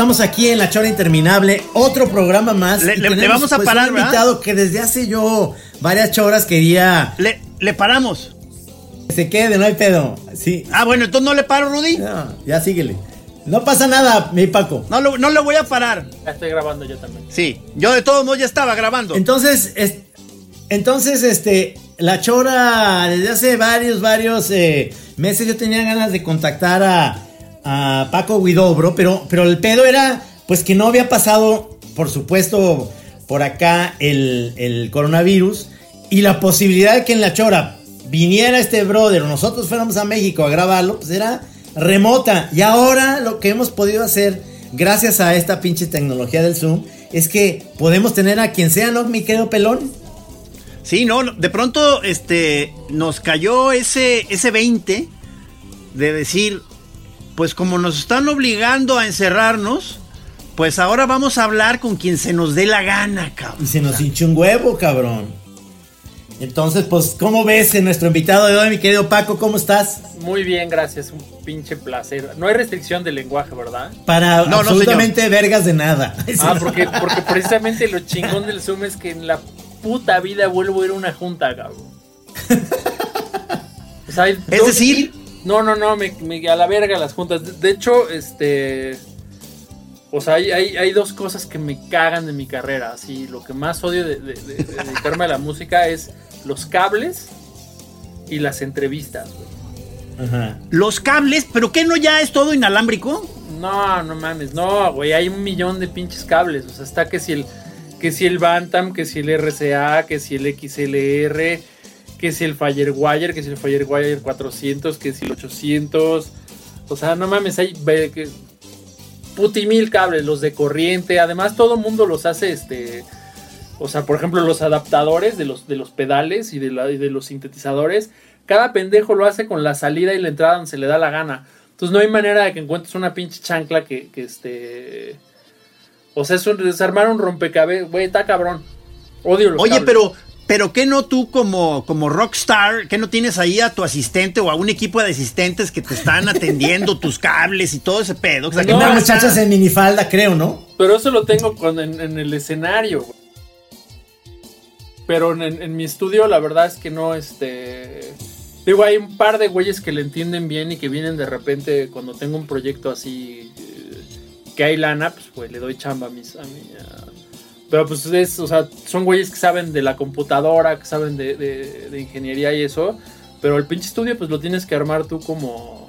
Estamos aquí en La Chora Interminable, otro programa más. Le- y le- le tenemos, vamos a pues, parar, un ¿verdad? invitado que desde hace yo varias choras quería Le, le paramos. que se quede, no hay pedo. Sí. Ah, bueno, entonces no le paro, Rudy. No, ya síguele. No pasa nada, mi Paco. No, lo- no le voy a parar. Ya estoy grabando yo también. Sí, yo de todos modos ya estaba grabando. Entonces, es- entonces, este, La Chora, desde hace varios, varios eh, meses yo tenía ganas de contactar a, a Paco Guidobro, pero, pero el pedo era, pues que no había pasado, por supuesto, por acá el, el coronavirus y la posibilidad de que en La Chora viniera este brother o nosotros fuéramos a México a grabarlo, pues era remota. Y ahora lo que hemos podido hacer, gracias a esta pinche tecnología del Zoom, es que podemos tener a quien sea, ¿no, mi querido pelón? Sí, no, de pronto este nos cayó ese ese 20 de decir, pues como nos están obligando a encerrarnos, pues ahora vamos a hablar con quien se nos dé la gana, cabrón. Y se nos hinchó un huevo, cabrón. Entonces, pues, ¿cómo ves en nuestro invitado de hoy, mi querido Paco? ¿Cómo estás? Muy bien, gracias. Un pinche placer. No hay restricción de lenguaje, ¿verdad? Para No, no, absolutamente vergas de nada. Ah, porque, porque precisamente lo chingón del Zoom es que en la puta vida vuelvo a ir a una junta, cabrón. O sea, hay Es decir, No, no, no, me, me- a la verga las juntas. De, de hecho, este. O sea, hay, hay, hay dos cosas que me cagan de mi carrera. Así, lo que más odio de, de- de- de dedicarme a la música es los cables y las entrevistas, güey. Ajá. los cables, pero ¿qué no ya es todo inalámbrico? No, no mames, no, güey, hay un millón de pinches cables. O sea, está que si el, que si el Bantam, que si el RCA, que si el XLR, que si el Firewire, que si el Firewire 400, que si el 800. O sea, no mames, hay que, puti mil cables, los de corriente. Además, todo el mundo los hace, este, o sea, por ejemplo, los adaptadores de los, de los pedales y de, la- y de los sintetizadores. Cada pendejo lo hace con la salida y la entrada donde se le da la gana. Entonces no hay manera de que encuentres una pinche chancla que, que este... O sea, es, un, es armar un rompecabezas. Güey, está cabrón. Odio los Oye, cables. pero pero ¿qué no tú como como rockstar, qué no tienes ahí a tu asistente o a un equipo de asistentes que te están atendiendo tus cables y todo ese pedo? O sea, que No, Una nada más muchacha está- en minifalda, creo, ¿no? Pero eso lo tengo cuando en, en el escenario. güey. Pero en, en mi estudio la verdad es que no, este... Digo, hay un par de güeyes que le entienden bien y que vienen de repente cuando tengo un proyecto así eh, que hay lana, pues, güey, le doy chamba a mis... A mi, a- Pero pues es, o sea, son güeyes que saben de la computadora, que saben de, de- de ingeniería y eso. Pero el pinche estudio pues lo tienes que armar tú como...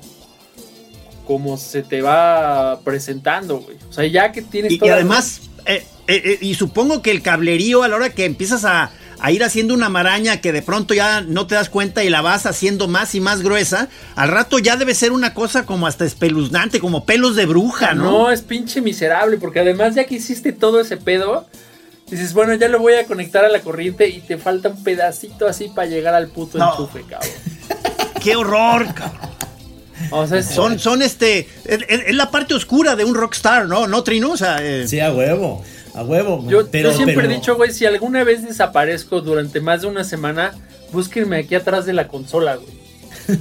Como se te va presentando, güey. O sea, ya que tienes Y, y además, eh, eh, eh, y supongo que el cablerío a la hora que empiezas a, a ir haciendo una maraña que de pronto ya no te das cuenta y la vas haciendo más y más gruesa, al rato ya debe ser una cosa como hasta espeluznante, como pelos de bruja, ¿no? No, es pinche miserable, porque además ya que hiciste todo ese pedo, dices, bueno, ya lo voy a conectar a la corriente y te falta un pedacito así para llegar al puto No. enchufe, cabrón. ¡Qué horror! cabrón! O sea, es- Son, son este, es, la parte oscura de un rockstar, ¿no? ¿No, Trino? O sea, eh, Sí, a huevo. A huevo. yo, pero, yo siempre pero- he dicho, güey, si alguna vez desaparezco durante más de una semana, búsquenme aquí atrás de la consola, güey.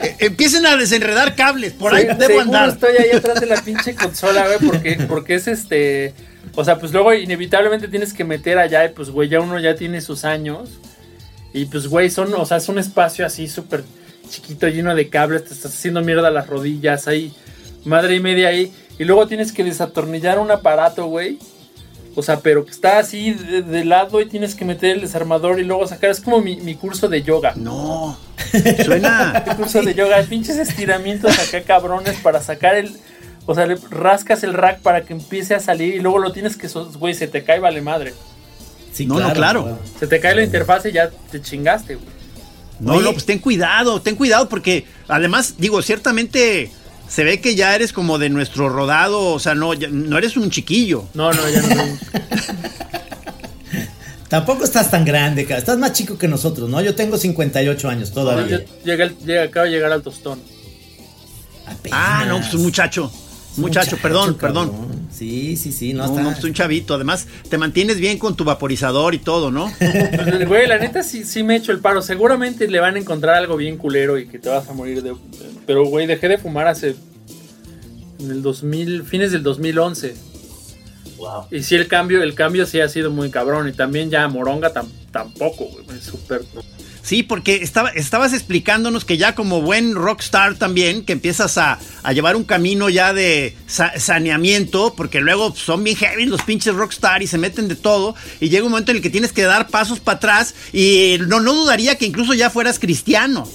eh, empiecen a desenredar cables, por ahí debo andar. estoy ahí atrás de la pinche consola, güey, porque, porque es este. O sea, pues luego inevitablemente tienes que meter allá y pues, güey, ya uno ya tiene sus años. Y pues, güey, son, o sea, es un espacio así súper chiquito lleno de cables, te estás haciendo mierda las rodillas, ahí, madre y media ahí. Y luego tienes que desatornillar un aparato, güey. O sea, pero que está así de, de lado y tienes que meter el desarmador y luego sacar. Es como mi, mi curso de yoga. No. Suena. Mi curso de yoga, pinches estiramientos acá cabrones para sacar el. O sea, le rascas el rack para que empiece a salir y luego lo tienes que. Güey, se te cae, vale madre. Sí, No, no, claro. Se te cae la interfaz y ya te chingaste, güey. No, Oye. no, pues ten cuidado, ten cuidado porque además, digo, ciertamente se ve que ya eres como de nuestro rodado, o sea, no, ya- no eres un chiquillo. No, no, ya no. Tampoco estás tan grande, cara. Estás más chico que nosotros, ¿no? Yo tengo 58 años Yo todavía. llegué al- llegué- acabo de llegar al tostón. Apenas. Ah, no, pues un muchacho. Muchacho, perdón, perdón. cabrón. Sí, sí, sí, no, No, está. no, pues un chavito. Además, te mantienes bien con tu vaporizador y todo, ¿no? Pues, Güey, la neta sí, sí me he hecho el paro. Seguramente le van a encontrar algo bien culero y que te vas a morir de... Pero, güey, dejé de fumar hace... En el 2000... Fines del 2011. Wow. Y sí, el cambio, el cambio sí ha sido muy cabrón. Y también ya Moronga tam- tampoco, güey. Es súper... Sí, porque estaba, estabas explicándonos que ya como buen rockstar también, que empiezas a, a llevar un camino ya de sa- saneamiento, porque luego son bien heavy los pinches rockstar y se meten de todo, y llega un momento en el que tienes que dar pasos para atrás, y no, no dudaría que incluso ya fueras cristiano.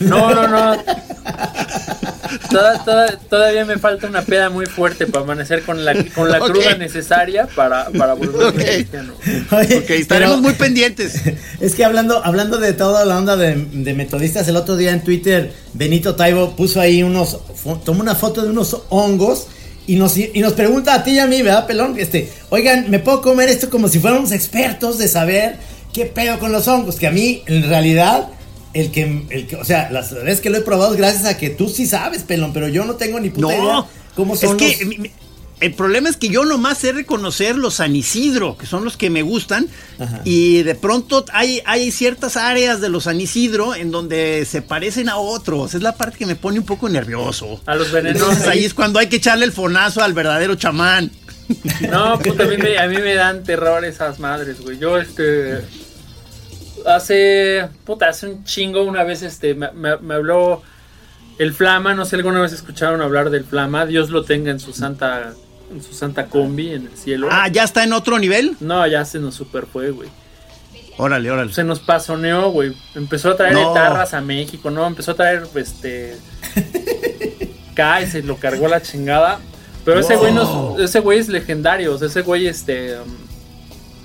No, no, no. Toda- toda- todavía me falta una peda muy fuerte para amanecer con la, con la cruda necesaria para, para volverme Ok. cristiano. Oye, Ok, estaremos pero- muy pendientes. Es que hablando, hablando de toda la onda de, de metodistas, el otro día en Twitter, Benito Taibo puso ahí unos, tomó una foto de unos hongos y nos, y nos pregunta a ti y a mí, ¿verdad, pelón? Este, oigan, ¿me puedo comer esto como si fuéramos expertos de saber qué pedo con los hongos? Que a mí, en realidad, el que, el que, o sea, las veces que lo he probado es gracias a que tú sí sabes, pelón, pero yo no tengo ni puta idea No, cómo es son que los- mi- mi- el problema es que yo nomás sé reconocer los San Isidro, que son los que me gustan, Ajá. y de pronto hay, hay ciertas áreas de los San Isidro en donde se parecen a otros. Es la parte que me pone un poco nervioso. A los venenosos. Entonces ahí es cuando hay que echarle el fonazo al verdadero chamán. No, puta, a mí, me, a mí me dan terror esas madres, güey. Yo, este. Hace. Puta, hace un chingo una vez, este. Me, me- me habló el Flama. No sé, alguna vez escucharon hablar del Flama. Dios lo tenga en su santa. En su santa combi en el cielo. Ah, ¿ya está en otro nivel? No, ya se nos super fue, güey. Órale, órale. Se nos pasoneó, güey. Empezó a traer No. guitarras a México, ¿no? Empezó a traer, este. Y se lo cargó la chingada. Pero ese güey nos, ese güey es legendario. O sea, ese güey, este. um,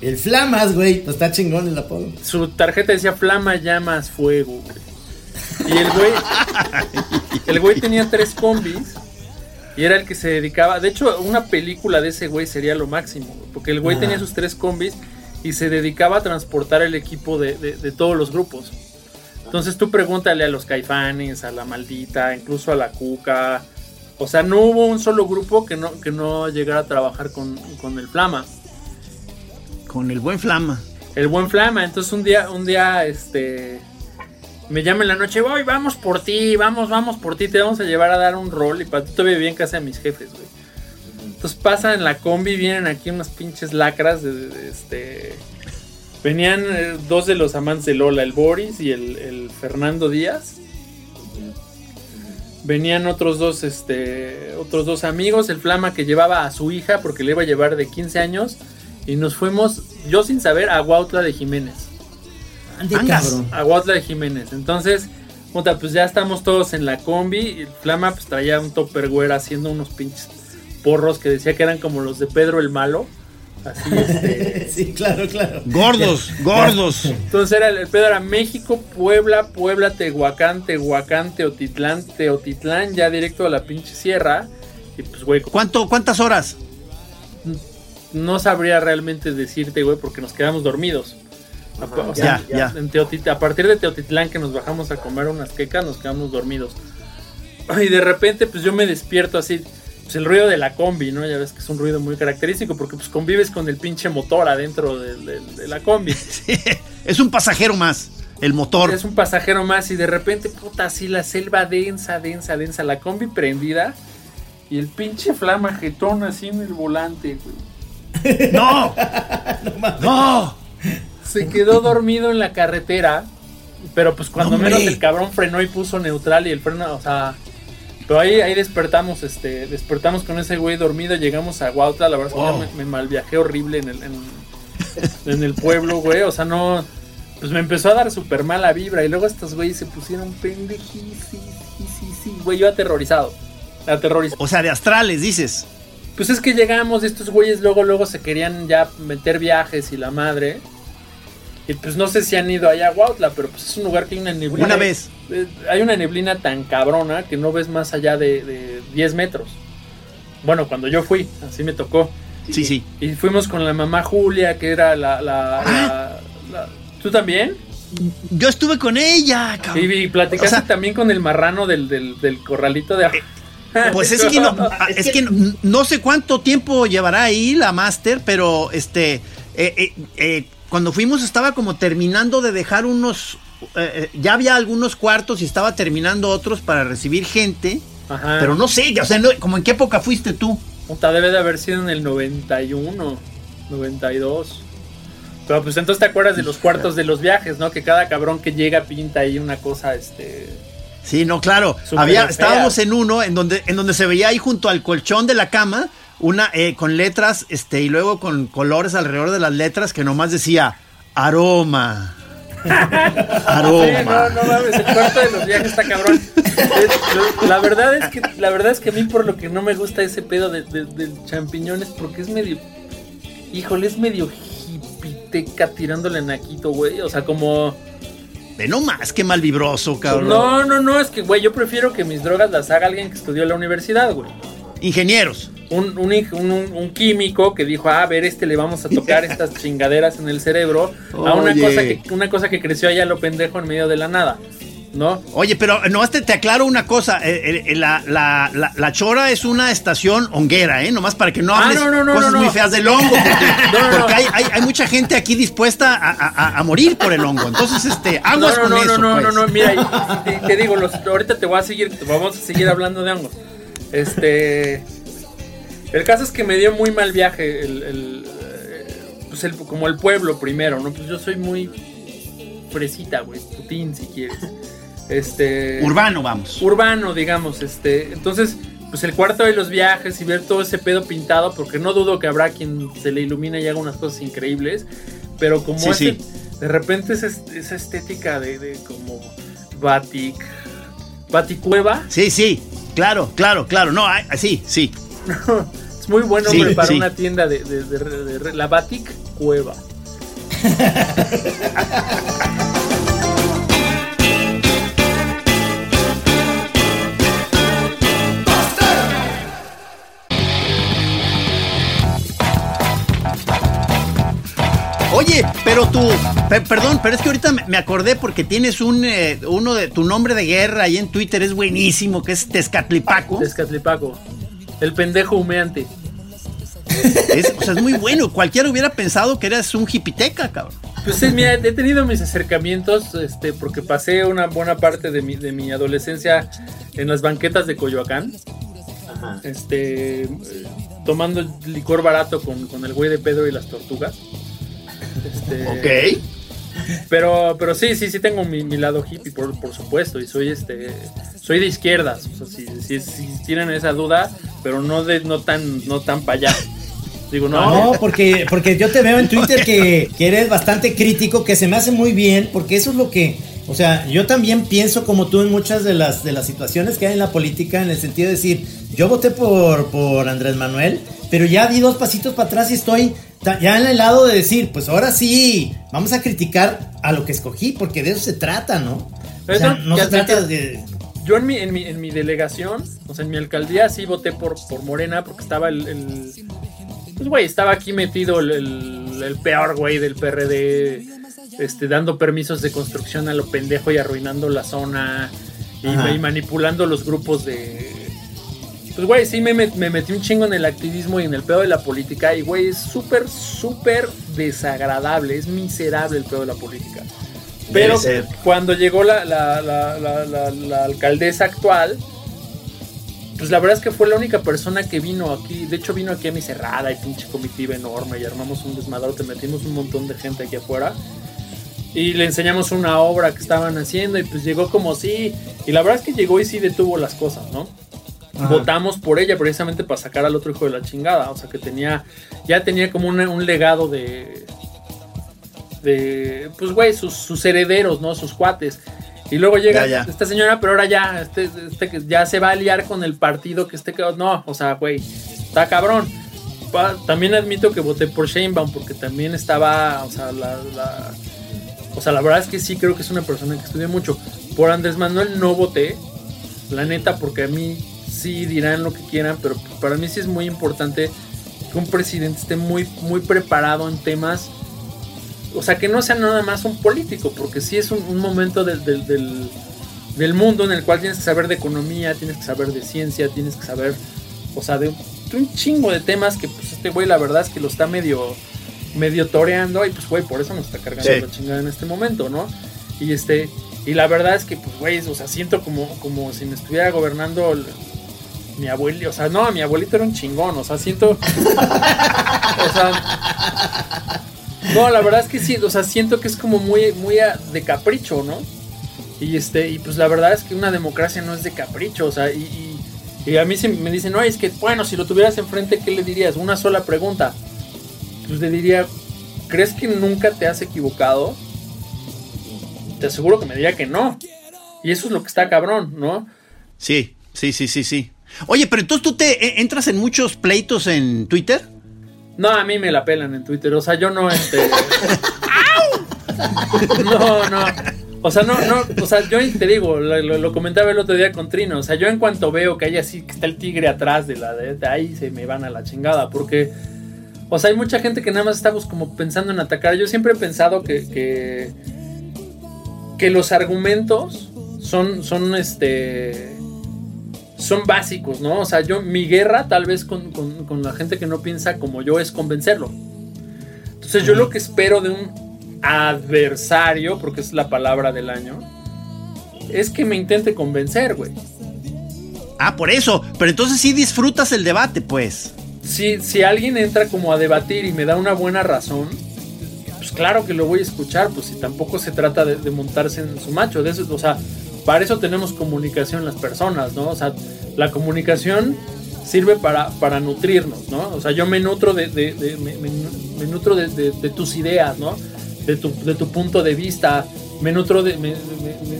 El Flamas, güey, pues está chingón el apodo. su tarjeta decía Flama, llamas, fuego, güey. Y el güey. El güey tenía tres combis. Y era el que se dedicaba. De hecho, una película de ese güey sería lo máximo. güey, Porque el güey Ah. tenía sus tres combis. Y se dedicaba a transportar el equipo de, de- de todos los grupos. Entonces tú pregúntale a los caifanes, a la maldita, incluso a la cuca. O sea, no hubo un solo grupo que no, que no llegara a trabajar con, con el Flama. Con el buen flama. El buen Flama. Entonces un día, un día, este. Me llama en la noche, voy, vamos por ti, vamos, vamos por ti, te vamos a llevar a dar un rol. Y todavía vivía en casa de mis jefes, güey. Entonces pasan en la combi, vienen aquí unas pinches lacras este. Venían eh, dos de los amantes de Lola, el Boris y el, el Fernando Díaz. Venían otros dos, este, otros dos amigos, el Flama que llevaba a su hija porque le iba a llevar de 15 años y nos fuimos, yo sin saber, a Huautla de Jiménez. Angas. cabrón. A Huautla de Jiménez. Entonces, puta, pues ya estamos todos en la combi. Y el Flama pues traía un topperware haciendo unos pinches porros que decía que eran como los de Pedro el Malo. Así, este. Sí, claro, claro. Gordos, gordos. Entonces era el, el pedo era México, Puebla, Puebla, Tehuacán, Tehuacán, Teotitlán, Teotitlán, ya directo a la pinche sierra. Y pues, güey, ¿Cuánto, ¿Cuántas horas? No sabría realmente decirte, güey, porque nos quedamos dormidos. O sea, Ya, ya. en Teotit- a partir de Teotitlán que nos bajamos a comer unas quecas, nos quedamos dormidos. Y de repente, pues yo me despierto así, pues el ruido de la combi, ¿no? Ya ves que es un ruido muy característico porque pues convives con el pinche motor adentro de, la combi. es un pasajero más, el motor. Es un pasajero más y de repente, puta, así la selva densa, densa, densa, la combi prendida y el pinche flama jetón así en el volante, güey. ¡No! ¡No! Se quedó dormido en la carretera Pero pues cuando ¡Hombre! menos el cabrón frenó y puso neutral y el freno, o sea. Pero ahí, ahí despertamos, este, despertamos con ese güey dormido, llegamos a Huautla, la verdad es que Oh. me, me malviajé horrible en el, en, en el pueblo, güey. O sea, no. Pues me empezó a dar súper mala vibra. Y luego estos güeyes se pusieron pendejísimos, güey. Yo aterrorizado. Aterrorizado. O sea, de astrales, dices. Pues es que llegamos, estos güeyes luego, luego se querían ya meter viajes y la madre. Y pues no sé si han ido allá a Huautla, pero pues es un lugar que hay una neblina. Una vez. Eh, Hay una neblina tan cabrona que no ves más allá de, de 10 metros. Bueno, cuando yo fui, así me tocó. Sí, sí. Y fuimos con la mamá Julia, que era la... la- la- la- ¿Tú también? Yo estuve con ella, Y, cabrón. y platicaste O sea- también con el marrano del, del, del corralito de... Pues es que no, es que no, no sé cuánto tiempo llevará ahí la máster, pero este, eh, eh, eh, cuando fuimos estaba como terminando de dejar unos, ya había algunos cuartos y estaba terminando otros para recibir gente, Ajá. pero no sé, o sea, no- como en qué época fuiste tú. Puta, debe de haber sido en el 91, 92. Pero pues entonces te acuerdas de los cuartos de los viajes, ¿no? Que cada cabrón que llega pinta ahí una cosa, este... Sí, no, claro. Había, fea. estábamos en uno en donde, en donde se veía ahí junto al colchón de la cama, una eh, con letras, este, y luego con colores alrededor de las letras que nomás decía aroma. Sí, aroma. no, no mames, el cuarto de los viajes está cabrón. Es- la verdad es que la verdad es que a mí por lo que no me gusta ese pedo de- de- del champiñón es porque es medio híjole, es medio hipiteca tirándole naquito, güey, o sea, como Ve nomás, qué mal vibroso, cabrón. No, no, no, es que güey, yo prefiero que mis drogas las haga alguien que estudió en la universidad, güey. Ingenieros. Un, un, un- químico que dijo, "Ah, a ver, este le vamos a tocar estas chingaderas en el cerebro a una cosa que una cosa que creció allá lo pendejo en medio de la nada, ¿no? Oye, pero nomás te, te aclaro una cosa. eh, eh, la, la, la, la Chora es una estación honguera, ¿eh? Nomás para que no Ah, hables no, no, no, cosas no, muy no. feas del hongo. Porque, No, no, porque no. Hay, hay, hay mucha gente aquí dispuesta a, a- a morir por el hongo. Entonces, este, aguas no, no, con no, eso. no, no, pues. no, mira, te, te digo, los- ahorita te voy a seguir, vamos a seguir hablando de hongos. Este, el caso es que me dio muy mal viaje, el, el, eh, pues el- como el pueblo primero, ¿no? Pues yo soy muy fresita, güey, putín si quieres. Este, Urbano, vamos. urbano, digamos, este, entonces, pues el cuarto de los viajes y ver todo ese pedo pintado, porque no dudo que habrá quien se le ilumine y haga unas cosas increíbles, pero como Sí, ese- sí. de repente esa, esa estética de, de como batik, baticueva, Sí, sí. Claro, claro, claro. No, ay, sí, sí. es muy buen Sí, nombre para sí. una tienda de, de- de- de- de- la batik cueva. Oye, pero tú, pe- perdón, pero es que ahorita me, acordé porque tienes un, eh, uno de tu nombre de guerra ahí en Twitter, es buenísimo, que es Tezcatlipaco. Tezcatlipaco, el pendejo humeante. Es, o sea, es muy bueno. Cualquiera hubiera pensado que eras un hipiteca, cabrón. Pues sí, mira, he tenido mis acercamientos, este, porque pasé una buena parte de mi, de mi adolescencia en las banquetas de Coyoacán. Este, eh, tomando licor barato con, con el güey de Pedro y las tortugas. Este, Pero, pero sí, sí, sí tengo mi, mi lado hippie, por, por supuesto, y soy este, soy de izquierdas, o sea, si, si- si tienen esa duda, pero no de, no tan, no tan para allá. Digo, no, No, porque, porque yo te veo en Twitter que, que eres bastante crítico, que se me hace muy bien, porque eso es lo que, o sea, yo también pienso como tú en muchas de las, de las situaciones que hay en la política, en el sentido de decir, yo voté por, por Andrés Manuel, pero ya di dos pasitos para atrás y estoy ya en el lado de decir, pues ahora sí, vamos a criticar a lo que escogí, porque de eso se trata, ¿no? O Pero sea, eso no se trata de... Yo en mi, en mi, en mi delegación, o sea, en mi alcaldía sí voté por, por Morena porque estaba el, el- pues güey, estaba aquí metido el, el- el peor güey del PRD, este, dando permisos de construcción a lo pendejo y arruinando la zona y manipulando los grupos de... Pues güey, sí me, met- me metí un chingo en el activismo y en el pedo de la política y güey, es súper, súper desagradable, es miserable el pedo de la política. Pero cuando llegó la, la- la- la- la- la alcaldesa actual, pues la verdad es que fue la única persona que vino aquí. De hecho, vino aquí a mi cerrada y pinche comitiva enorme y armamos un desmadrote, metimos un montón de gente aquí afuera. y le enseñamos una obra que estaban haciendo y pues llegó como sí. Y la verdad es que llegó y sí detuvo las cosas, ¿no? Ajá. Votamos por ella precisamente para sacar al otro hijo de la chingada. O sea, que tenía, ya tenía como una- un legado de, de, pues güey, sus, sus herederos, ¿no? Sus cuates. Y luego llega Ya, ya. esta señora, pero ahora ya, este, este que ya se va a liar con el partido que esté, no, o sea, güey, está cabrón. También admito que voté por Sheinbaum porque también estaba, o sea, la, la- o sea, la verdad es que sí creo que es una persona que estudia mucho. Por Andrés Manuel no voté, la neta, porque a mí sí dirán lo que quieran, pero para mí sí es muy importante que un presidente esté muy, muy preparado en temas, o sea, que no sea nada más un político, porque sí es un, un momento del, del, del- del mundo en el cual tienes que saber de economía, tienes que saber de ciencia, tienes que saber, o sea, de un, de un chingo de temas que pues este güey la verdad es que lo está medio, medio toreando y pues güey, por eso nos está cargando Sí. la chingada en este momento, ¿no? Y este, y la verdad es que pues güey, o sea, siento como, como si me estuviera gobernando mi abuelito, o sea, no, mi abuelito era un chingón, o sea, siento, no, la verdad es que sí, o sea, siento que es como muy, muy de capricho, ¿no? Y este, y pues la verdad es que una democracia no es de capricho, o sea, y, y- y a mí se me dicen, no, es que, bueno, si lo tuvieras enfrente, ¿qué le dirías? Una sola pregunta. Pues le diría, ¿crees que nunca te has equivocado? Te aseguro que me diría que no. Y eso es lo que está cabrón, ¿no? Sí, sí, sí, sí, sí. Oye, pero entonces tú te eh, entras en muchos pleitos en Twitter. No, a mí me la pelan en Twitter. O sea, yo no, este. no, no. O sea, no, no. O sea, yo te digo, lo, comentaba el otro día con Trino. O sea, yo en cuanto veo que hay así, que está el tigre atrás de la de, de ahí, se me van a la chingada. Porque. O sea, hay mucha gente que nada más estamos como pensando en atacar. Yo siempre he pensado que. que, que los argumentos son. son este son básicos, ¿no? O sea, yo, mi guerra tal vez con, con- con la gente que no piensa como yo es convencerlo. Entonces yo lo que espero de un adversario, porque es la palabra del año, es que me intente convencer, güey. Ah, por eso. Pero entonces sí disfrutas el debate, pues. Si, si alguien entra como a debatir y me da una buena razón, pues claro que lo voy a escuchar, pues si tampoco se trata de, de montarse en su macho, de eso, o sea, para eso tenemos comunicación las personas, ¿no? O sea, la comunicación sirve para, para nutrirnos, ¿no? O sea, yo me nutro de, de- me, nutro de, de- tus ideas, ¿no? De tu, de tu punto de vista, me nutro de,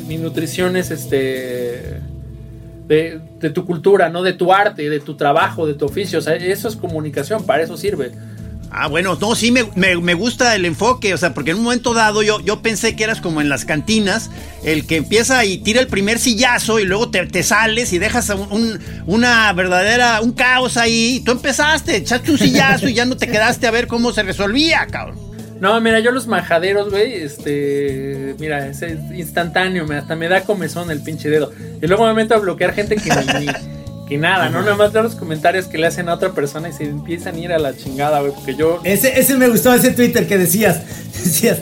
mi nutrición es este de tu cultura, ¿no? De tu arte, de tu trabajo, de tu oficio. O sea, eso es comunicación, para eso sirve. Ah, bueno, no, sí me, me- me gusta el enfoque, o sea, porque en un momento dado yo, yo pensé que eras como en las cantinas, el que empieza y tira el primer sillazo y luego te, te sales y dejas un- un- una verdadera, un caos ahí. Y tú empezaste, echaste un sillazo y ya no te quedaste a ver cómo se resolvía, cabrón. No, mira, yo los majaderos, güey, este, mira, es instantáneo, hasta me da comezón el pinche dedo. Y luego me meto a bloquear gente que ni, que nada, ¿no? Nada más leo los comentarios que le hacen a otra persona y se empiezan a ir a la chingada, güey, porque yo... Ese, ese me gustó, ese Twitter que decías. Decías,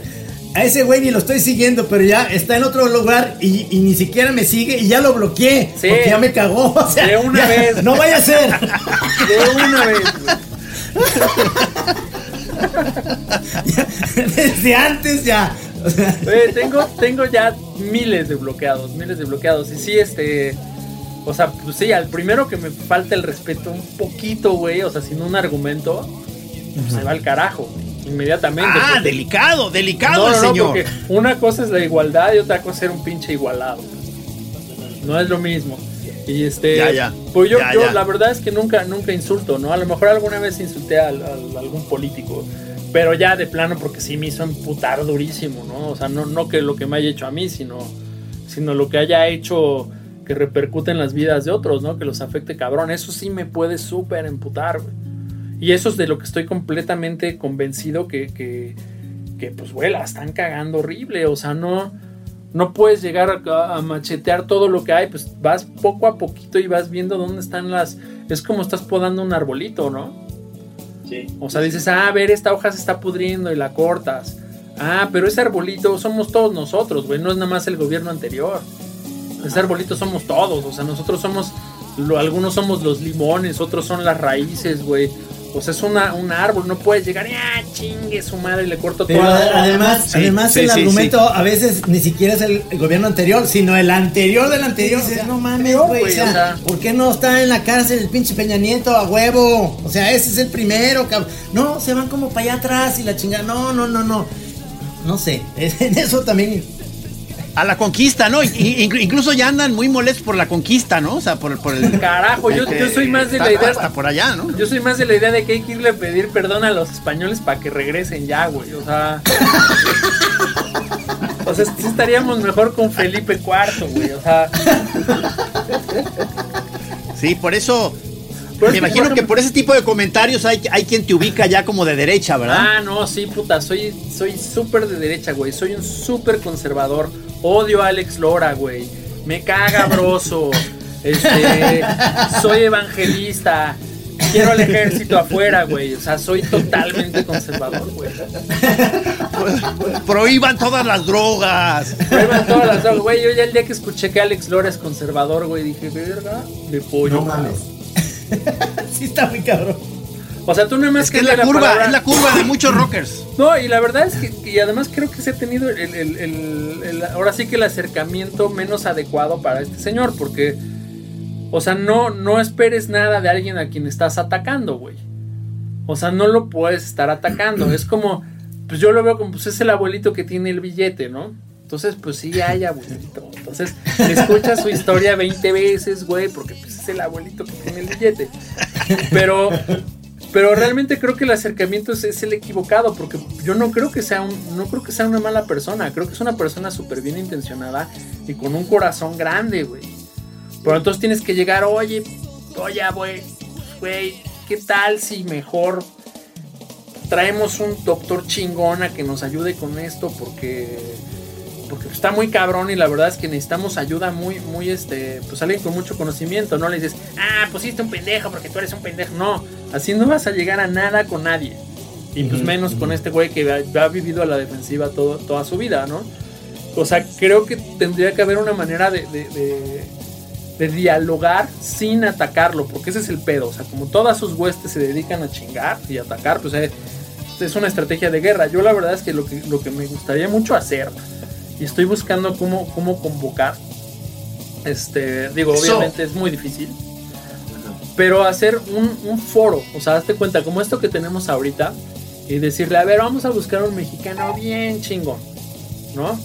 a ese güey ni lo estoy siguiendo, pero ya está en otro lugar y, y ni siquiera me sigue y ya lo bloqueé. Sí. Porque ya me cagó. O sea, De una ya, vez. No vaya a ser. De una vez, güey. Desde antes ya. O sea, Güey, tengo, tengo ya miles de bloqueados, miles de bloqueados. Y sí, este. O sea, pues sí, al primero que me falta el respeto un poquito, güey, o sea, sin un argumento, pues se va al carajo, inmediatamente. Ah, porque- delicado, delicado no, el no, no, señor. porque una cosa es la igualdad y otra cosa es ser un pinche igualado. No es lo mismo. Y este, Ya, ya. pues yo, Ya, yo la verdad es que nunca, nunca insulto, ¿no? A lo mejor alguna vez insulté a, a- a algún político, pero ya de plano porque sí me hizo emputar durísimo, ¿no? O sea, no, no que lo que me haya hecho a mí, sino, sino lo que haya hecho que repercute en las vidas de otros, ¿no? Que los afecte cabrón. Eso sí me puede súper emputar, güey. Y eso es de lo que estoy completamente convencido que, que, que, pues, güey, la están cagando horrible. O sea, no, no puedes llegar a, a machetear todo lo que hay. Pues vas poco a poquito y vas viendo dónde están las. Es como estás podando un arbolito, ¿no? O sea, dices, ah, a ver, esta hoja se está pudriendo y la cortas. Ah, pero ese arbolito somos todos nosotros, güey. No es nada más el gobierno anterior. Ese arbolito somos todos. O sea, nosotros somos. lo- algunos somos los limones, otros son las raíces, güey. Pues es una, un árbol, no puedes llegar y ah, chingue su madre y le corto Pero la- además, Sí, además sí, el sí, argumento a veces ni siquiera es el, el gobierno anterior, sino el anterior del anterior. O sea, no mames, güey. O sea, o sea. ¿por qué no está en la cárcel el pinche Peña Nieto a huevo? O sea, ese es el primero, cabrón. No, se van como para allá atrás y la chingada. No, no, no, no. No sé. En eso también. A la conquista, ¿no? Y- y- inclu- incluso ya andan muy molestos por la conquista, ¿no? O sea, por, por el. Carajo, yo, este, yo soy más de la idea. Hasta por allá, ¿no? Yo soy más de la idea de que hay que irle a pedir perdón a los españoles para que regresen ya, güey. O sea. O sea, sí estaríamos mejor con Felipe IV, güey. O sea. Sí, por eso. Pero me imagino que por ese tipo de comentarios hay, hay quien te ubica ya como de derecha, ¿verdad? Ah, no, sí, puta. Soy soy súper de derecha, güey. Soy un súper conservador. Odio a Alex Lora, güey. Me caga broso. Este. Soy evangelista. Quiero al ejército afuera, güey. O sea, soy totalmente conservador, güey. Prohíban todas las drogas. Prueban todas las drogas, güey. Yo ya el día que escuché que Alex Lora es conservador, güey, dije, verga, de pollo. No mames. sí está muy cabrón. O sea, tú nada más Es que es la curva, palabra- es la curva de muchos rockers. No, y la verdad es que, y además creo que se ha tenido el, el- el- el- ahora sí que el acercamiento menos adecuado para este señor, porque, o sea, no, no esperes nada de alguien a quien estás atacando, güey. O sea, no lo puedes estar atacando. Es como, pues yo lo veo como, pues es el abuelito que tiene el billete, ¿no? Entonces, pues sí, hay abuelito. Entonces, escucha su historia 20 veces, güey, porque pues es el abuelito que tiene el billete. Pero, pero realmente creo que el acercamiento es, el equivocado, porque yo no creo que sea un, no creo que sea una mala persona, creo que es una persona súper bien intencionada y con un corazón grande, güey. Pero entonces tienes que llegar, oye, oye, güey, güey, ¿qué tal si mejor traemos un doctor chingón a que nos ayude con esto? Porque porque está muy cabrón y la verdad es que necesitamos ayuda muy, muy, este, pues alguien con mucho conocimiento, no le dices, ah, pusiste un pendejo porque tú eres un pendejo, no, así no vas a llegar a nada con nadie, y pues menos con este güey que ha, ha vivido a la defensiva todo, toda su vida, ¿no? O sea, creo que tendría que haber una manera de, de, de- de dialogar sin atacarlo, porque ese es el pedo, o sea, como todas sus huestes se dedican a chingar y atacar, pues eh, es una estrategia de guerra. Yo la verdad es que lo que, lo que me gustaría mucho hacer y estoy buscando cómo, cómo convocar. Este, digo, Eso. obviamente es muy difícil. Pero hacer un, un foro, o sea, hazte cuenta, como esto que tenemos ahorita, y decirle, a ver, vamos a buscar un mexicano bien chingón, ¿no?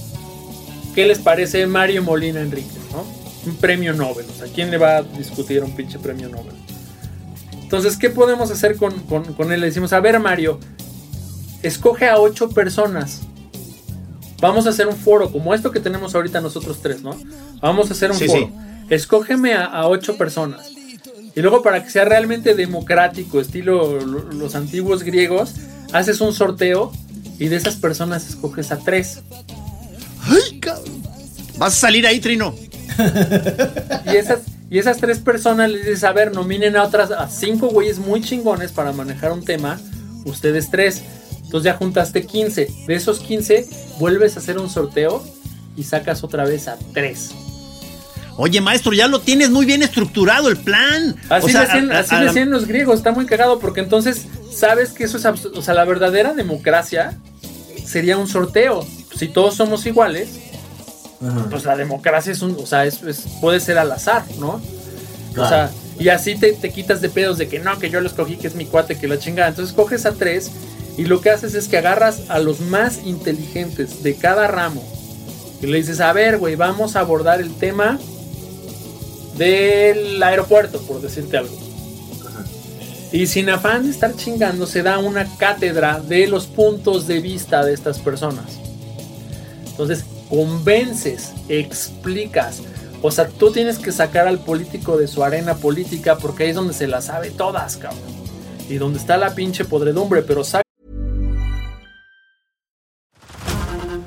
¿Qué les parece Mario Molina Enríquez, ¿no? Un premio Nobel, o sea, ¿quién le va a discutir un pinche premio Nobel? Entonces, ¿qué podemos hacer con, con- con él? Le decimos, a ver, Mario, escoge a ocho personas Vamos a hacer un foro, como esto que tenemos ahorita nosotros tres, ¿no? Vamos a hacer un Sí, foro. sí. Escógeme a, a ocho personas. Y luego para que sea realmente democrático, estilo lo- los antiguos griegos, haces un sorteo y de esas personas escoges a tres. Ay, cabrón. Vas a salir ahí, Trino. Y esas, y esas tres personas les dices, a ver, nominen a otras, a cinco güeyes muy chingones para manejar un tema, ustedes tres. Entonces ya juntaste 15. De esos 15, vuelves a hacer un sorteo y sacas otra vez a tres. Oye, maestro, ya lo tienes muy bien estructurado el plan. Así, O sea, decían, a- a- así a la- decían los griegos, está muy cagado porque entonces sabes que eso es o sea, la verdadera democracia sería un sorteo. Si todos somos iguales, pues la democracia es un, o sea, es, es- puede ser al azar, ¿no? O Claro. sea, y así te, te quitas de pedos de que no, que yo lo escogí, que es mi cuate, que la chingada. Entonces coges a tres y lo que haces es que agarras a los más inteligentes de cada ramo y le dices, a ver, güey, vamos a abordar el tema del aeropuerto, por decirte algo. Y sin afán de estar chingando, se da una cátedra de los puntos de vista de estas personas. Entonces, convences, explicas. O sea, tú tienes que sacar al político de su arena política porque ahí es donde se la sabe todas, cabrón. Y donde está la pinche podredumbre, pero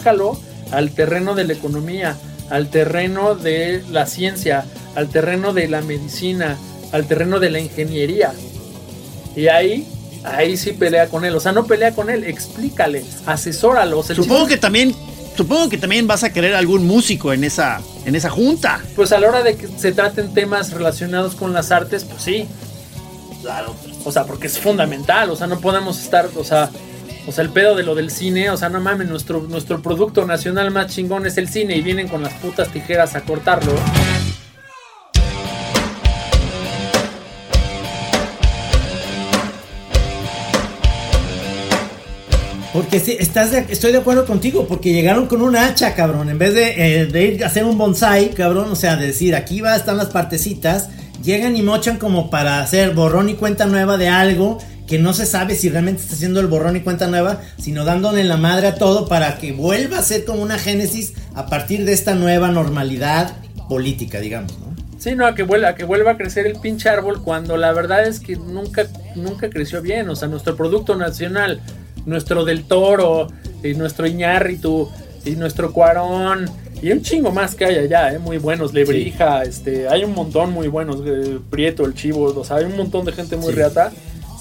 Sácalo al terreno de la economía, al terreno de la ciencia, al terreno de la medicina, al terreno de la ingeniería. Y ahí, ahí sí pelea con él. O sea, no pelea con él, explícale, asesóralo. O sea, Supongo chiste- que también, supongo que también vas a querer algún músico en esa, en esa junta. Pues a la hora de que se traten temas relacionados con las artes, pues sí. Claro. O sea, porque es fundamental. O sea, no podemos estar, o sea, o sea, el pedo de lo del cine, o sea, no mames, nuestro, nuestro producto nacional más chingón es el cine y vienen con las putas tijeras a cortarlo. Porque sí, estás de- estoy de acuerdo contigo, porque llegaron con un hacha, cabrón. En vez de, eh, de ir a hacer un bonsai, cabrón, o sea, de decir, aquí va, están las partecitas, llegan y mochan como para hacer borrón y cuenta nueva de algo que no se sabe si realmente está haciendo el borrón y cuenta nueva, sino dándole la madre a todo para que vuelva a ser como una génesis a partir de esta nueva normalidad política, digamos, ¿no? Sí, no, a que vuelva, a que vuelva a crecer el pinche árbol cuando la verdad es que nunca, nunca creció bien. O sea, nuestro producto nacional, nuestro del toro, y nuestro Iñárritu, y nuestro Cuarón, y un chingo más que hay allá, ¿eh? muy buenos, Lebrija, este, hay un montón muy buenos, eh, Prieto, el Chivo, o sea, hay un montón de gente muy Sí. reata,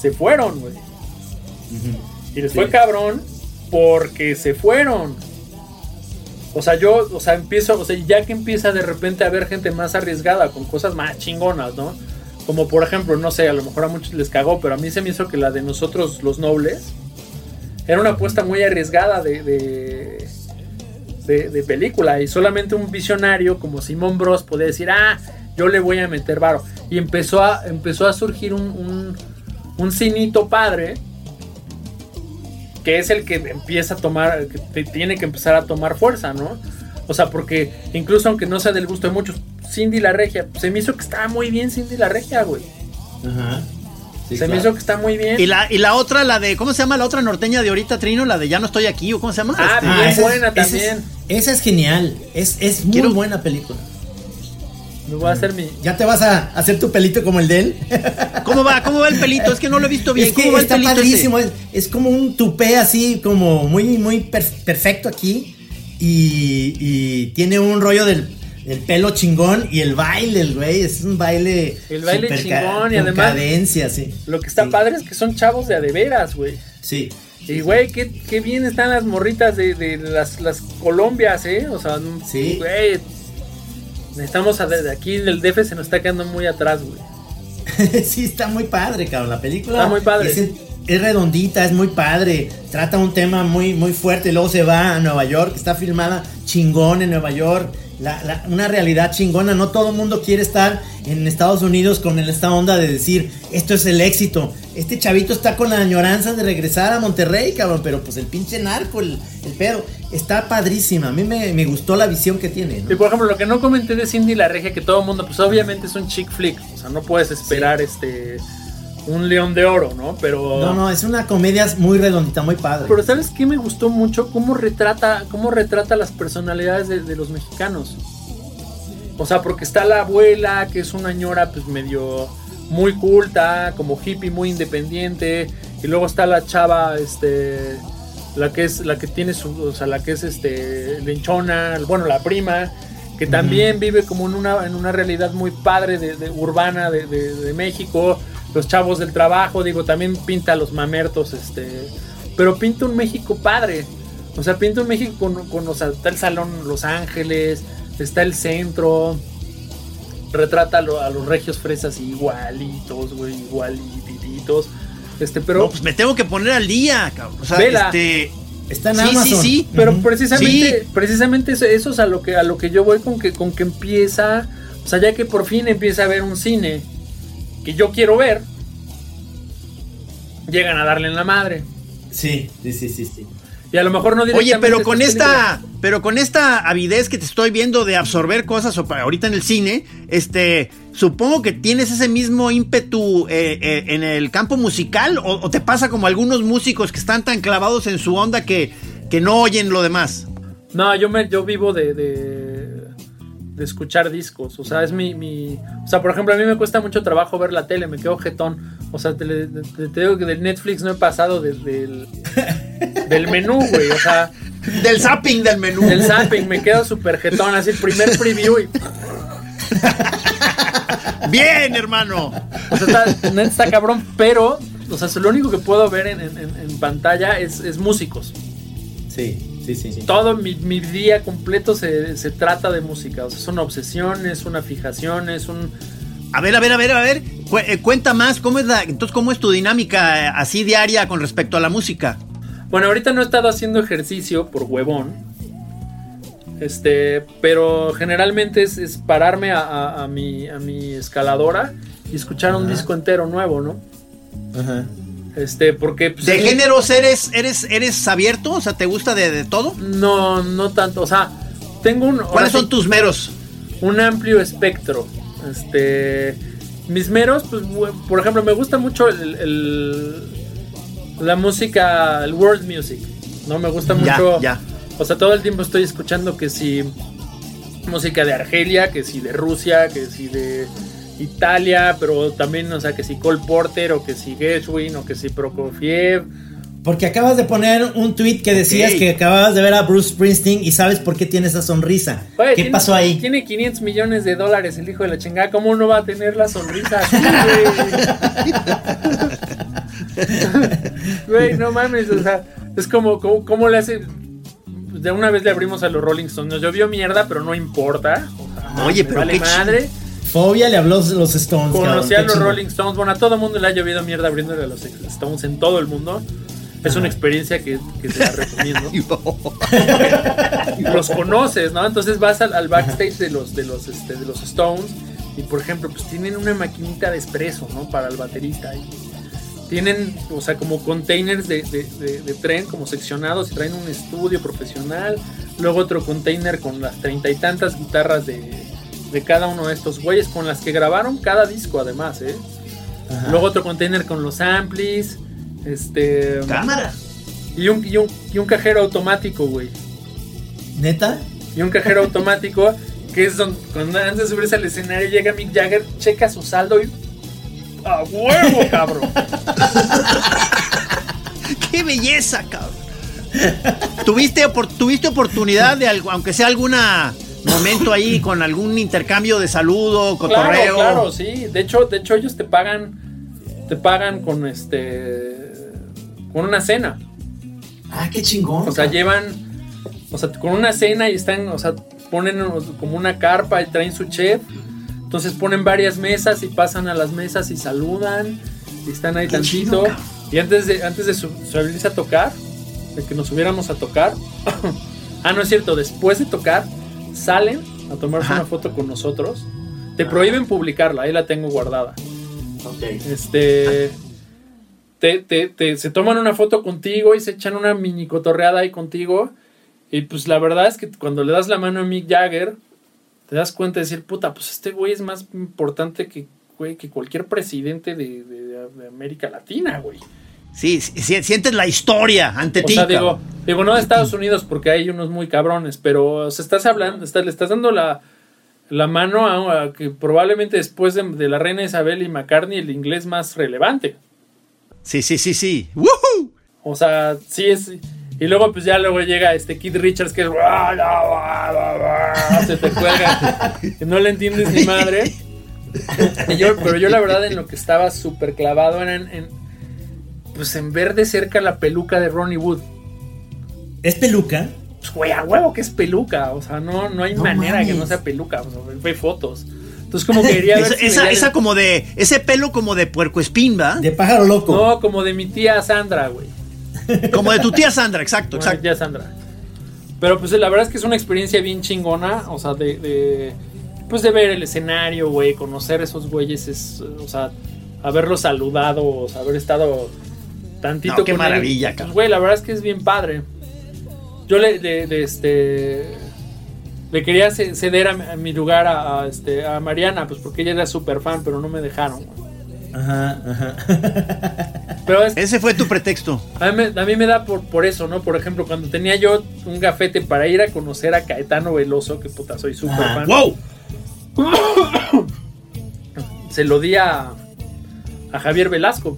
se fueron, güey. Y les fue cabrón porque se fueron. O sea, yo, o sea, empiezo, o sea, ya que empieza de repente a haber gente más arriesgada con cosas más chingonas, ¿no? Como por ejemplo, no sé, a lo mejor a muchos les cagó, pero a mí se me hizo que la de nosotros los nobles era una apuesta muy arriesgada de, de, de- de película y solamente un visionario como Simón Bros podía decir, ah, yo le voy a meter varo. Y empezó a, empezó a surgir un, un, un cinito padre que es el que empieza a tomar, que te- tiene que empezar a tomar fuerza, ¿no? O sea, porque incluso aunque no sea del gusto de muchos, Cindy la Regia, se me hizo que estaba muy bien Cindy la Regia, güey. Ajá. Sí, se me hizo que está muy bien. Y la, y la otra, la de, ¿cómo se llama la otra norteña de ahorita, Trino? La de Ya no estoy aquí, ¿o cómo se llama? Ah, Este, bien esa es- buena esa es- también. Esa es genial. Es, es muy Quiero- buena película. Me voy a hacer mi. ¿Ya te vas a hacer tu pelito como el de él? ¿Cómo va? ¿Cómo va el pelito? Es que no lo he visto bien. Es que ¿Cómo va el está pelito padrísimo. Es, es como un tupé así, como muy, muy per- perfecto aquí. Y, y tiene un rollo del, del pelo chingón y el baile, el güey. Es un baile. El baile super chingón y con además- cadencia, sí. Lo que está Sí. padre es que son chavos de a de veras, güey. Sí. Y, güey, qué, qué bien están las morritas de, de las, las Colombias, ¿eh? O sea, Sí. güey. Necesitamos a de aquí el DF se nos está quedando muy atrás, güey. sí, está muy padre, cabrón. La película Está muy padre. Es, es redondita, es muy padre. Trata un tema muy, muy fuerte. Luego se va a Nueva York. Está filmada chingón en Nueva York. La- la- una realidad chingona. No todo el mundo quiere estar en Estados Unidos con esta onda de decir esto es el éxito. Este chavito está con la añoranza de regresar a Monterrey, cabrón. Pero pues el pinche narco, el, el pedo. Está padrísima. A mí me, me gustó la visión que tiene. ¿no? Y por ejemplo, lo que no comenté de Cindy la Regia, que todo el mundo, pues obviamente es un chick flick. O sea, no puedes esperar este un león de oro, ¿no? Pero. No, no, es una comedia muy redondita, muy padre. Pero ¿sabes qué me gustó mucho? Cómo retrata, cómo retrata las personalidades de, de los mexicanos. O sea, porque está la abuela, que es una ñora pues medio muy culta, como hippie, muy independiente. Y luego está la chava, este, la que es, la que tiene su, o sea, la que es este, lenchona, bueno, la prima, que también vive como en una, en una realidad muy padre de, de- urbana de, de- de México. Los chavos del trabajo, digo, también pinta a los mamertos, este, pero pinta un México padre. O sea, pinta un México con, con o sea, está el Salón Los Ángeles, está el centro, retrata a, lo- a los regios fresas igualitos, güey, igualititos. Este, pero, No, pues me tengo que poner al día, cabrón. O sea, Vela. este. Está en sí, Amazon. sí, sí. pero precisamente, Sí. precisamente eso, eso es a lo que a lo que yo voy con que con que empieza, o sea, ya que por fin empieza a ver un cine que yo quiero ver, llegan a darle en la madre. Sí, sí, sí, sí, sí. Y a lo mejor no Oye, pero con esta, películas. pero con esta avidez que te estoy viendo de absorber cosas o para ahorita en el cine, este, supongo que tienes ese mismo ímpetu eh, eh, en el campo musical o, o te pasa como algunos músicos que están tan clavados en su onda que, que no oyen lo demás. No, yo me yo vivo de, de de escuchar discos. O sea, es mi, mi- O sea, por ejemplo, a mí me cuesta mucho trabajo ver la tele, me quedo jetón. O sea, te, le- te- te digo que del Netflix no he pasado de- del, del menú, güey. O sea, Del zapping del menú. del zapping me quedo súper jetón. Así el primer preview y. Bien, hermano. O sea, está, está cabrón, pero. O sea, lo único que puedo ver en, en- en- en pantalla es, es músicos. Sí, sí, sí. sí. Todo mi, mi día completo se, se trata de música. O sea, son obsesiones, una fijación, es un. A ver, a ver, a ver, a ver. Cu- eh, cuenta más, ¿cómo es la, entonces, cómo es tu dinámica eh, así diaria con respecto a la música? Bueno, ahorita no he estado haciendo ejercicio por huevón. Este, pero generalmente es, es pararme a, a- a mi, a mi escaladora y escuchar un disco entero nuevo, ¿no? Ajá. Este, porque. pues, ¿De es- géneros eres, eres, eres abierto? O sea, ¿te gusta de, de todo? No, no tanto. O sea, tengo un. ¿Cuáles sí, son tus meros? un amplio espectro. Este. Mis meros, pues, por ejemplo, me gusta mucho el, el- la música, el world music. No me gusta Ya, mucho. ya. O sea, todo el tiempo estoy escuchando que si música de Argelia, que si de Rusia, que si de Italia, pero también, o sea, que si Cole Porter o que si Gershwin o que si Prokofiev. Porque acabas de poner un tweet que decías que acababas de ver a Bruce Springsteen y sabes por qué tiene esa sonrisa. ¿Qué tiene- pasó ahí? Tiene 500 millones de dólares el hijo de la chingada. ¿Cómo uno va a tener la sonrisa así, güey? Güey, no mames, o sea, es como, como, ¿cómo le hace? De una vez le abrimos a los Rolling Stones. Nos llovió mierda, pero no importa. O sea, Oye, pero vale qué madre. Fobia le habló a los Stones. Conocí cabrón, a los. Rolling Stones. Bueno, a todo el mundo le ha llovido mierda abriéndole a los Stones en todo el mundo. Es una experiencia que, que se la recomiendo. los conoces, ¿no? Entonces vas al, al backstage de los, de los, este, de los Stones y por ejemplo, pues tienen una maquinita de espresso, ¿no? Para el baterista y tienen, o sea, como containers de, de- de- de tren, como seccionados y traen un estudio profesional, luego otro container con las treinta y tantas guitarras de, de cada uno de estos güeyes, con las que grabaron cada disco además, ¿eh? Luego otro container con los amplis, este... Cámara. Y un, y un, y un cajero automático, güey ¿Neta? y un cajero automático que es donde cuando antes de subirse al escenario llega Mick Jagger, checa su saldo y ¡a huevo, cabrón! ¡Qué belleza, cabrón! ¿Tuviste, opor- ¿Tuviste oportunidad de, algo, aunque sea alguna momento ahí con algún intercambio de saludo, cotorreo? Claro, claro, sí. De hecho, de hecho ellos te pagan te pagan con este con una cena. Ah, qué chingón. O sea, llevan o sea, con una cena y están, o sea, ponen como una carpa y traen su chef. Entonces ponen varias mesas y pasan a las mesas y saludan y están ahí tantito. Y antes de antes de subirse a tocar, de que nos subiéramos a tocar. ah, no es cierto, después de tocar salen a tomarse Ajá. una foto con nosotros. Te prohíben publicarla, ahí la tengo guardada. Este. Te, te- te- se toman una foto contigo y se echan una mini cotorreada ahí contigo. Y pues la verdad es que cuando le das la mano a Mick Jagger, te das cuenta de decir, puta, pues este güey es más importante que, güey, que cualquier presidente de, de- de América Latina, güey. Sí, sí, sí, sientes la historia ante O ti. sea, cabrón. digo, digo, no de Estados Unidos porque hay unos muy cabrones, pero o sea, estás hablando, estás- le estás dando la, la mano a, a que probablemente después de, de la reina Isabel y McCartney el inglés más relevante. Sí, sí, sí, sí. ¡Woohoo! O sea, sí es. Y luego, pues ya luego llega este Kid Richards que es. Se te cuelga. que no le entiendes ni madre. Yo- pero yo, la verdad, en lo que estaba súper clavado era en, en, Pues en ver de cerca la peluca de Ronnie Wood. ¿Es peluca? Pues, güey, a huevo que es peluca. O sea, no, no hay No manera que no sea peluca. O sea, fue fotos. Entonces, como que quería ver. Esa, si esa, como de. Ese pelo como de puercoespín, ¿va? De pájaro loco. No, como de mi tía Sandra, güey. Como de tu tía Sandra, exacto, Bueno, exacto. ya Sandra. Pero pues la verdad es que es una experiencia bien chingona, o sea, de, de pues de ver el escenario, güey, conocer esos güeyes es, o sea, haberlos saludado, o sea, haber estado tantito No, qué con maravilla, Pues, cabrón. güey, la verdad es que es bien padre. Yo le, le- le, este le quería ce- ceder a, mi- a mi lugar a, a, este, a Mariana, pues porque ella era súper fan, pero no me dejaron. Ajá, ajá. Pero es, Ese fue tu pretexto. a, mí, me- a mí me da por, por eso, ¿no? Por ejemplo, cuando tenía yo un gafete para ir a conocer a Caetano Veloso, que puta, soy súper Ah, fan. ¡Wow! Se lo di a, a Javier Velasco.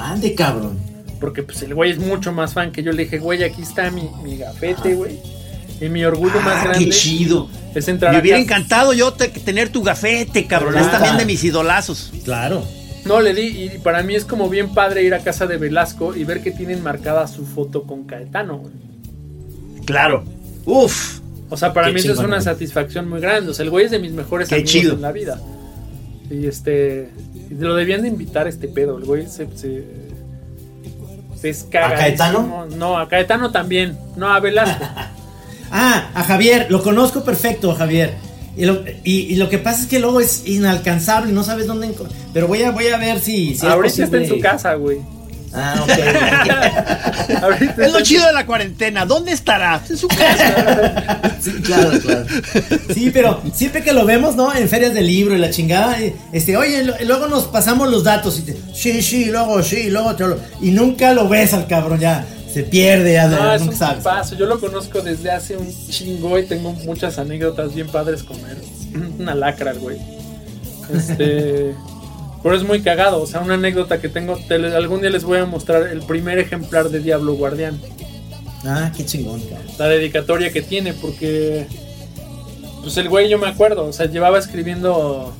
Ande, cabrón. Porque pues el güey es mucho más fan que yo. Le dije, güey, aquí está mi, mi gafete, güey. Y mi orgullo más Ah, grande qué chido. es entrar Me hubiera casa. encantado yo te- tener tu gafete, cabrón. Es también de mis idolazos. Claro. No, le di, y para mí es como bien padre ir a casa de Velasco y ver que tienen marcada su foto con Caetano. güey. Claro. Uf. O sea, para Qué mí eso es una güey. satisfacción muy grande. O sea, el güey es de mis mejores Qué amigos chido. en la vida. Y este. lo debían de invitar a este pedo. El güey se. se es cagadísimo. Caetano? No, a Caetano también. No, a Velasco. Ah, a Javier, lo conozco perfecto, Javier. Y lo, y- y lo que pasa es que luego es inalcanzable, no sabes dónde. Pero voy a, voy a ver si. si es Ahorita está en su casa, güey. Ah, ok. Es lo chido de la cuarentena. ¿Dónde estará? En su casa. sí, claro, claro. Sí, pero siempre que lo vemos, ¿no? En ferias de libro y la chingada, eh, este, oye, lo- luego nos pasamos los datos y te, sí, sí, luego sí, luego te lo. Y nunca lo ves al cabrón, ya. Se pierde, ya, No, es nunca un sabes. paso. Yo lo conozco desde hace un chingo y tengo muchas anécdotas bien padres con él. Una lacra, el güey. Este. Pero es muy cagado. O sea, una anécdota que tengo. te algún día les voy a mostrar el primer ejemplar de Diablo Guardián. Ah, qué chingón. La dedicatoria que tiene, porque. Pues el güey, yo me acuerdo. O sea, llevaba escribiendo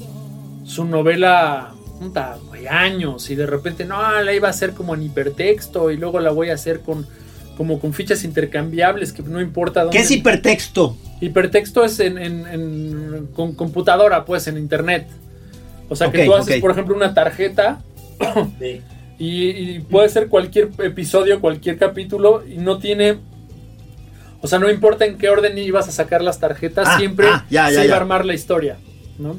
su novela. puta, güey, años. Y de repente, no, la iba a hacer como en hipertexto. Y luego la voy a hacer con. Como con fichas intercambiables, que no importa dónde. ¿Qué es hipertexto? Hipertexto es en, en- en- con computadora, pues, en internet. O sea, que tú haces, por ejemplo, una tarjeta y, y puede ser cualquier episodio, cualquier capítulo y no tiene... O sea, no importa en qué orden ibas a sacar las tarjetas, Ah, siempre ah, ya, se ya, iba a armar la historia, ¿no?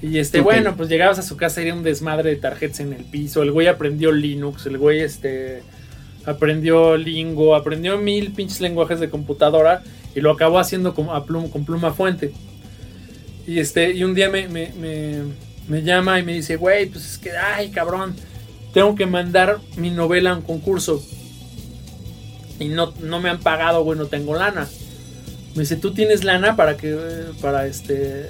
Y este, bueno, pues llegabas a su casa y era un desmadre de tarjetas en el piso. El güey aprendió Linux, el güey este aprendió Lingo, aprendió mil pinches lenguajes de computadora y lo acabó haciendo como a plum- con pluma fuente. Y este, y un día me, me, me- me llama y me dice, güey, pues es que, ay, cabrón, tengo que mandar mi novela a un concurso. Y no, no me han pagado, güey, no tengo lana. Me dice, ¿tú tienes lana para que, para este...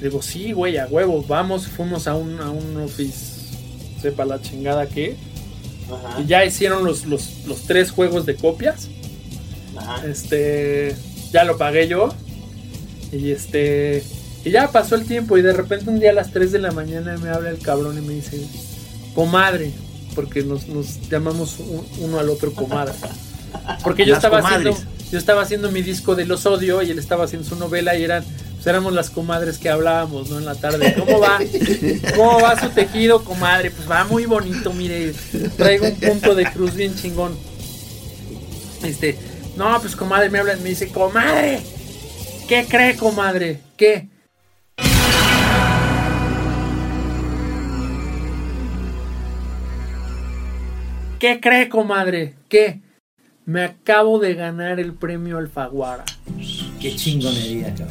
Digo, sí, güey, a huevo, vamos, fuimos a un, a un office, sepa la chingada que. Y ya hicieron los, los, los tres juegos de copias. Este, ya lo pagué yo. Y este, y ya pasó el tiempo y de repente un día a las 3 de la mañana me habla el cabrón y me dice, comadre, porque nos, nos llamamos un- uno al otro comadre. Porque yo Las estaba comadres. haciendo, yo estaba haciendo mi disco de los odio y él estaba haciendo su novela y eran, pues éramos las comadres que hablábamos, ¿no? En la tarde. ¿Cómo va? ¿Cómo va su tejido, comadre? Pues va muy bonito, mire. Traigo un punto de cruz bien chingón. Este, no, pues comadre me habla, me dice, comadre, ¿qué cree, comadre? ¿Qué? ¿Qué cree, comadre? ¿Qué? Me acabo de ganar el premio Alfaguara. Qué chingonería, cabrón.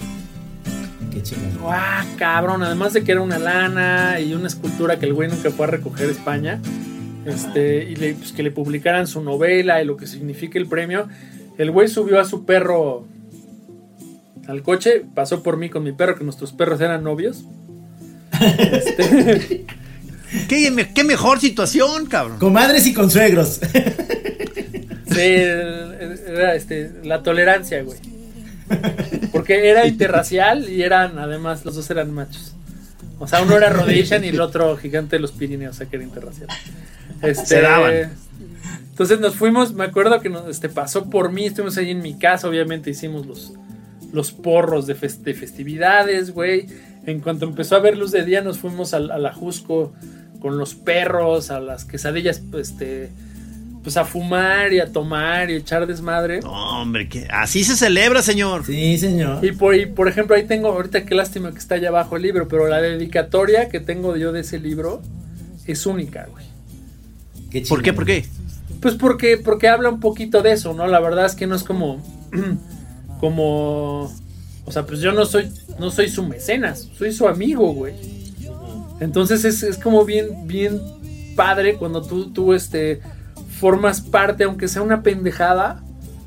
Qué chingonería. ¡Ah, cabrón! Además de que era una lana y una escultura que el güey nunca fue a recoger a España. Este, y le- pues, que le publicaran su novela y lo que significa el premio. El güey subió a su perro al coche, pasó por mí con mi perro, que nuestros perros eran novios. Este, ¿Qué, me- qué mejor situación, cabrón? Comadres y consuegros. Sí, era este, la tolerancia, güey. Porque era interracial y eran, además, los dos eran machos. O sea, uno era Rhodesian y el otro gigante de los Pirineos, o sea, que era interracial. Este, Se daban. Entonces nos fuimos, me acuerdo que nos, este, pasó por mí, estuvimos ahí en mi casa, obviamente hicimos los, los porros de, fes- de festividades, güey. En cuanto empezó a ver luz de día, nos fuimos al, al Ajusco con los perros, a las quesadillas, pues, este, pues a fumar y a tomar y echar desmadre. No, hombre, que así se celebra, señor. Sí, señor. Y por, y por ejemplo, ahí tengo, ahorita qué lástima que está allá abajo el libro, pero la dedicatoria que tengo yo de ese libro es única, güey. Qué ¿Por qué? ¿Por qué? Pues porque, porque habla un poquito de eso, ¿no? La verdad es que no es como. como. O sea, pues yo no soy. No soy su mecenas, soy su amigo, güey. Entonces es, es como bien, bien padre cuando tú, tú este, formas parte, aunque sea una pendejada,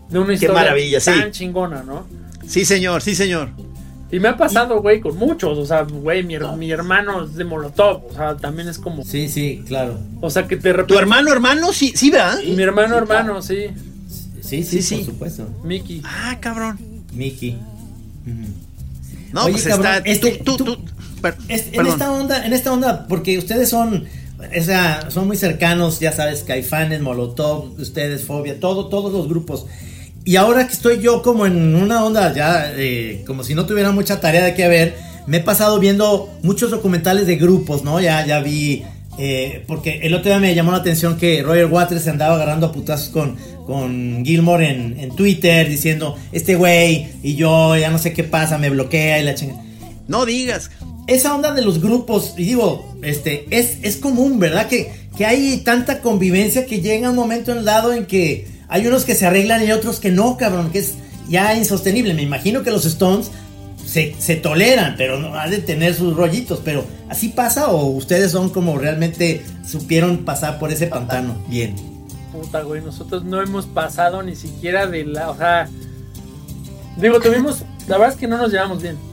de una historia maravilla, sí. tan chingona, ¿no? Sí, señor, sí, señor. Y me ha pasado, güey, con muchos. O sea, güey, mi, her- mi hermano es de Molotov. O sea, también es como. Sí, sí, claro. O sea, que te repente. ¿Tu hermano, hermano? Sí, sí, ¿verdad? Mi hermano, hermano, sí. Sí, sí, Sí, sí. por supuesto. Mickey. Ah, cabrón. Mickey. No, Oye, pues cabrón, está. este, tú, tú, tú- tú- per- Es- en esta onda, en esta onda, porque ustedes son, o sea, son muy cercanos, ya sabes, Caifanes, Molotov, ustedes, Fobia, todo, todos los grupos. Y ahora que estoy yo como en una onda ya, eh, como si no tuviera mucha tarea de qué ver, me he pasado viendo muchos documentales de grupos, ¿no? Ya, ya vi, eh, porque el otro día me llamó la atención que Roger Waters se andaba agarrando a putazos con, con Gilmore en, en Twitter, diciendo, este güey y yo, ya no sé qué pasa, me bloquea y la chingada No digas. Esa onda de los grupos, y digo, este, es, es común, ¿verdad? Que, que hay tanta convivencia que llega un momento en el lado en que hay unos que se arreglan y otros que no, cabrón, que es ya insostenible. Me imagino que los Stones se, se toleran, pero no ha de tener sus rollitos, pero ¿así pasa o ustedes son como realmente supieron pasar por ese pantano? Bien. Puta, güey, nosotros no hemos pasado ni siquiera de la. O sea. Digo, tuvimos. La verdad es que no nos llevamos bien.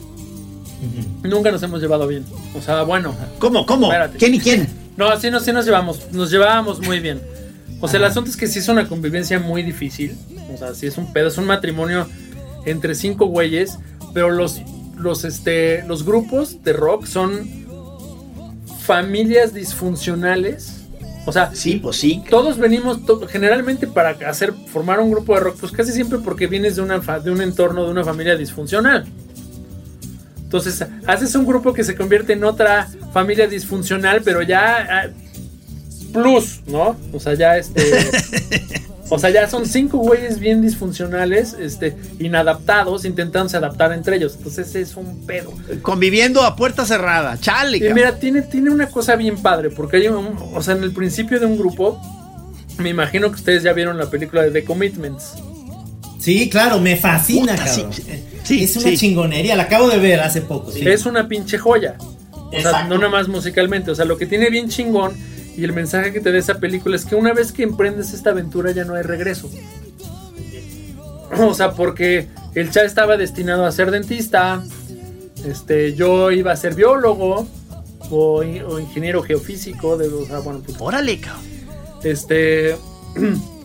Nunca nos hemos llevado bien. O sea, bueno. ¿Cómo, cómo? Espérate. ¿Quién y quién? No, sí, no, sí nos llevamos. Nos llevábamos muy bien. O sea, el asunto es que sí es una convivencia muy difícil. O sea, sí es un pedo. Es un matrimonio entre cinco güeyes. Pero los, los, este, los grupos de rock son familias disfuncionales. O sea, Sí, pues sí. todos venimos to- generalmente para hacer formar un grupo de rock, pues casi siempre porque vienes de una fa- de un entorno de una familia disfuncional. Entonces, haces un grupo que se convierte en otra familia disfuncional, pero ya ah, plus, ¿no? O sea, ya este O sea, ya son cinco güeyes bien disfuncionales, este, inadaptados, intentándose adaptar entre ellos. Entonces es un pedo. Conviviendo a puerta cerrada. Chale, Y mira, tiene, tiene una cosa bien padre, porque hay un, o sea, en el principio de un grupo, me imagino que ustedes ya vieron la película de The Commitments. Sí, claro, me fascina, Puta, sí, cabrón. sí, sí, es una sí. chingonería, la acabo de ver hace poco. sí. Es una pinche joya. O sea, Exacto. no nada más musicalmente. O sea, lo que tiene bien chingón y el mensaje que te da esa película es que una vez que emprendes esta aventura ya no hay regreso. O sea, porque el chat estaba destinado a ser dentista. Este, yo iba a ser biólogo o, o ingeniero geofísico. De, o sea, bueno, pues, Órale, cabrón. Este.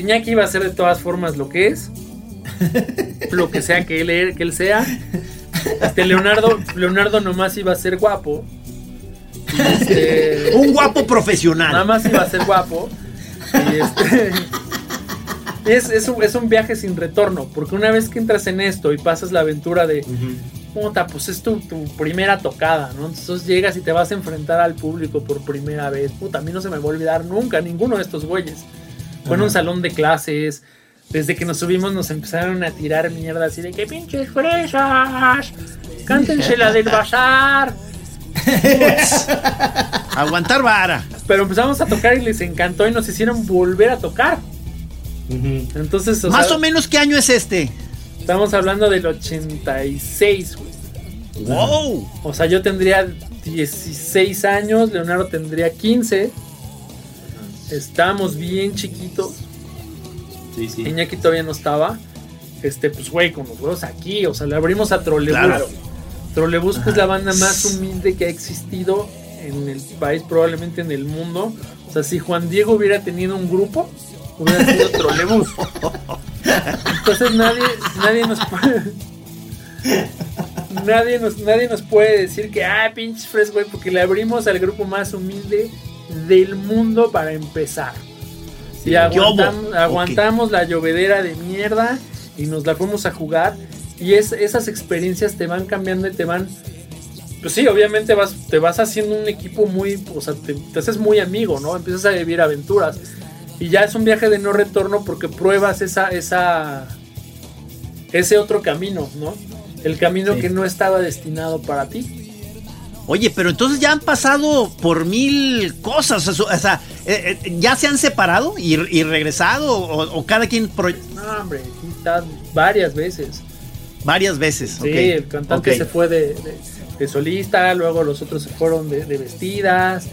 Iñaki iba a ser de todas formas lo que es. Lo que sea que él, que él sea. Este Leonardo, Leonardo nomás iba a ser guapo. Este, Un guapo profesional. nada más iba a ser guapo. Y este. Es, es, un, es un viaje sin retorno. Porque una vez que entras en esto y pasas la aventura de. Puta, pues es tu, tu primera tocada, ¿no? Entonces llegas y te vas a enfrentar al público por primera vez. Puta, a mí no se me va a olvidar nunca ninguno de estos güeyes. Fue en un salón de clases. Desde que nos subimos nos empezaron a tirar mierda así de que pinches fresas. Cántense la del bazar. Aguantar vara. Pero empezamos a tocar y les encantó y nos hicieron volver a tocar. Entonces, o Más sea, o menos, ¿qué año es este? estamos hablando del 86, güey. Wow. O sea, yo tendría 16 años, Leonardo tendría 15. Estábamos bien chiquitos. Sí, sí. Iñaki todavía no estaba. Este, pues, güey, con los huevos aquí. O sea, le abrimos a Trolebús. Claro. Trolebús, que es la banda más humilde que ha existido en el país, probablemente en el mundo. O sea, si Juan Diego hubiera tenido un grupo, hubiera sido Trolebús. Entonces nadie, nadie nos puede. Nadie nos, nadie nos puede decir que, ah, pinches fres, güey, porque le abrimos al grupo más humilde del mundo para empezar. Y aguantam- aguantamos la llovedera de mierda y nos la fuimos a jugar. Y es, esas experiencias te van cambiando y te van. Pues sí, obviamente vas, te vas haciendo un equipo muy. O sea, te, te haces muy amigo, ¿no? Empiezas a vivir aventuras. Y ya es un viaje de no retorno porque pruebas esa. esa ese otro camino, ¿no? El camino Sí. que no estaba destinado para ti. Oye, pero entonces ya han pasado por mil cosas. O sea, eh, eh, ¿ya se han separado y, y regresado? O, o cada quien... pro- No, hombre, varias veces. Varias veces. Sí, ok. el cantante se fue de, de- de solista, luego los otros se fueron de, de vestidas,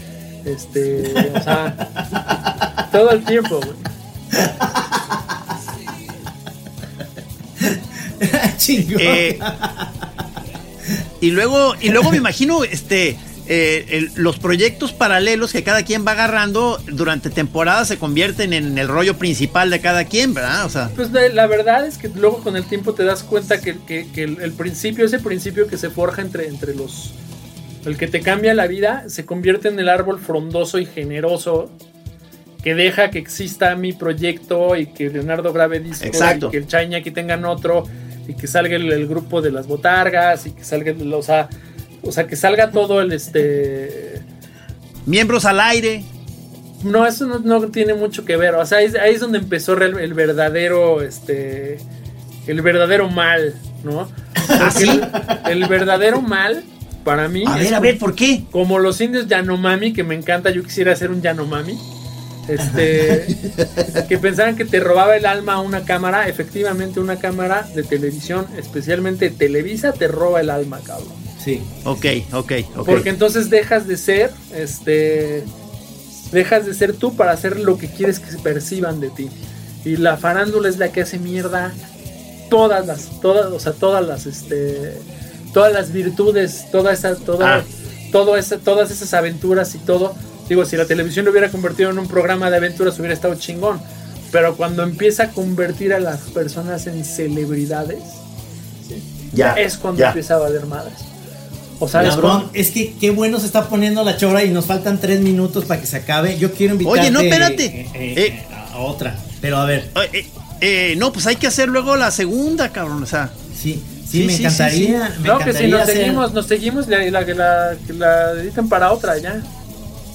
este, o sea, todo el tiempo, güey. Chingón. Eh, y luego, y luego me imagino, este, eh, el- los proyectos paralelos que cada quien va agarrando durante temporadas se convierten en el rollo principal de cada quien, ¿verdad? O sea, Pues la, la verdad es que luego con el tiempo te das cuenta que, que- que el, el principio, ese principio que se forja entre, entre los... El que te cambia la vida, se convierte en el árbol frondoso y generoso que deja que exista mi proyecto y que Leonardo grabe disco Exacto. y que el Chaña aquí tengan otro y que salga el, el grupo de las botargas y que salga el- o sea, o sea que salga todo el este miembros al aire. no eso no, no tiene mucho que ver o sea ahí, es- ahí es donde empezó el verdadero este el verdadero mal no Porque el, el verdadero mal para mí ¿Ah, A ver, a ver, ¿por qué? como los indios Yanomami, que me encanta, yo quisiera hacer un Yanomami. Este, que pensaban que te robaba el alma a una cámara. Efectivamente, una cámara de televisión, especialmente Televisa, te roba el alma, cabrón. Sí. Ok, ok, ok. Porque entonces dejas de ser, este, dejas de ser tú para hacer lo que quieres que se perciban de ti. Y la farándula es la que hace mierda todas las, todas, o sea, todas las, este, todas las virtudes, toda esa, toda, Ah. todo ese, todas esas aventuras y todo. Digo, si la televisión lo hubiera convertido en un programa de aventuras hubiera estado chingón. Pero cuando empieza a convertir a las personas en celebridades, ya, es cuando ya. empieza a valer madres. O sea, es Cabrón, es que qué bueno se está poniendo la chora y nos faltan tres minutos para que se acabe. Yo quiero invitarte Oye, no, espérate. eh, eh, Eh. a, a otra. Pero a ver, Eh, eh, eh, no, pues hay que hacer luego la segunda, cabrón. O sea, sí, sí, Sí, me sí, encantaría. sí, me No, que si nos hacer- seguimos, nos seguimos la, la, que la, la editan para otra ya.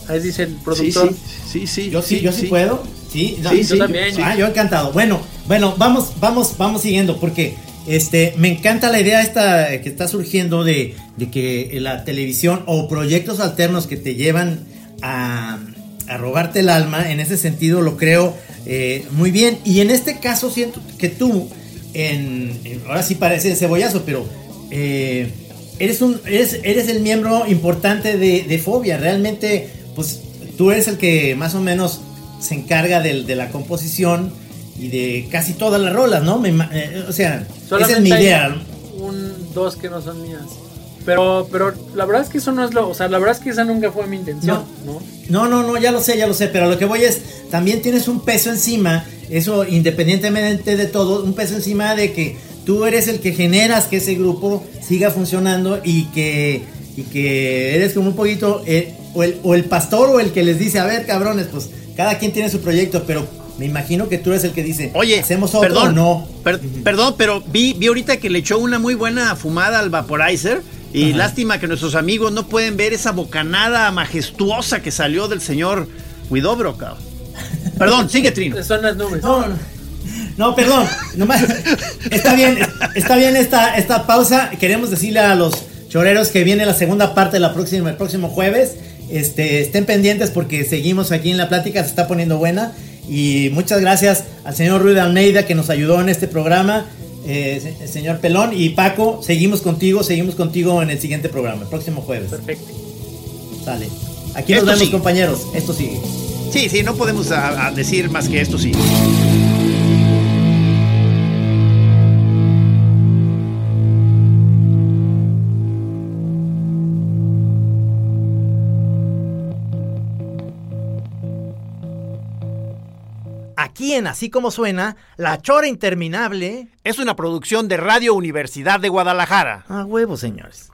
Ahí dice el productor. sí, sí, sí. Yo sí, yo sí, puedo. Sí, no, Sí, yo sí, también. yo- Ah, yo encantado. Bueno, bueno, vamos, vamos, vamos siguiendo porque este me encanta la idea esta que está surgiendo de, de que la televisión o proyectos alternos que te llevan a, a robarte el alma, en ese sentido lo creo eh, muy bien. Y en este caso siento que tú, en, en- ahora sí parece cebollazo, pero eh, eres un eres, eres el miembro importante de, de Fobia. Realmente, pues tú eres el que más o menos se encarga de, la composición y de casi todas las rolas, ¿no? Me eh, o sea, esa es mi idea. Un, dos que no son mías. Pero, pero la verdad es que eso no es lo. O sea, la verdad es que esa nunca fue mi intención, ¿no? No, no, no, ya lo sé, ya lo sé, pero lo que voy es, también tienes un peso encima, eso independientemente de todo, un peso encima de que tú eres el que generas que ese grupo siga funcionando y que, y que eres como un poquito, eh, o, el, o el pastor o el que les dice, a ver, cabrones, pues cada quien tiene su proyecto, pero me imagino que tú eres el que dice, Oye, ¿hacemos otro perdón, o no? per- perdón, pero vi, vi ahorita que le echó una muy buena fumada al vaporizer. Y Ajá. lástima que nuestros amigos no pueden ver esa bocanada majestuosa que salió del señor Widobro, cabrón. Perdón, sigue Trino. Son las nubes. No, no, no, perdón. nomás- está bien, está bien esta, esta pausa. Queremos decirle a los choreros que viene la segunda parte la próxima, el próximo jueves. Este, estén pendientes porque seguimos aquí en la plática, se está poniendo buena. Y muchas gracias al señor Ruiz de Almeida que nos ayudó en este programa. Eh, se- señor Pelón y Paco, seguimos contigo, seguimos contigo en el siguiente programa, el próximo jueves. Perfecto. Sale. Aquí nos Esto vemos, sigue. compañeros. Esto sigue. Sí, sí, no podemos a- a decir más que esto, sí. Aquí en Así Como Suena, La Chora Interminable. Es una producción de Radio Universidad de Guadalajara. A huevo, señores.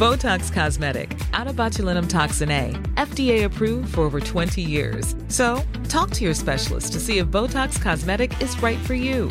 Botox Cosmetic, out of botulinum toxin A, FDA approved for over 20 years. So, talk to your specialist to see if Botox Cosmetic is right for you.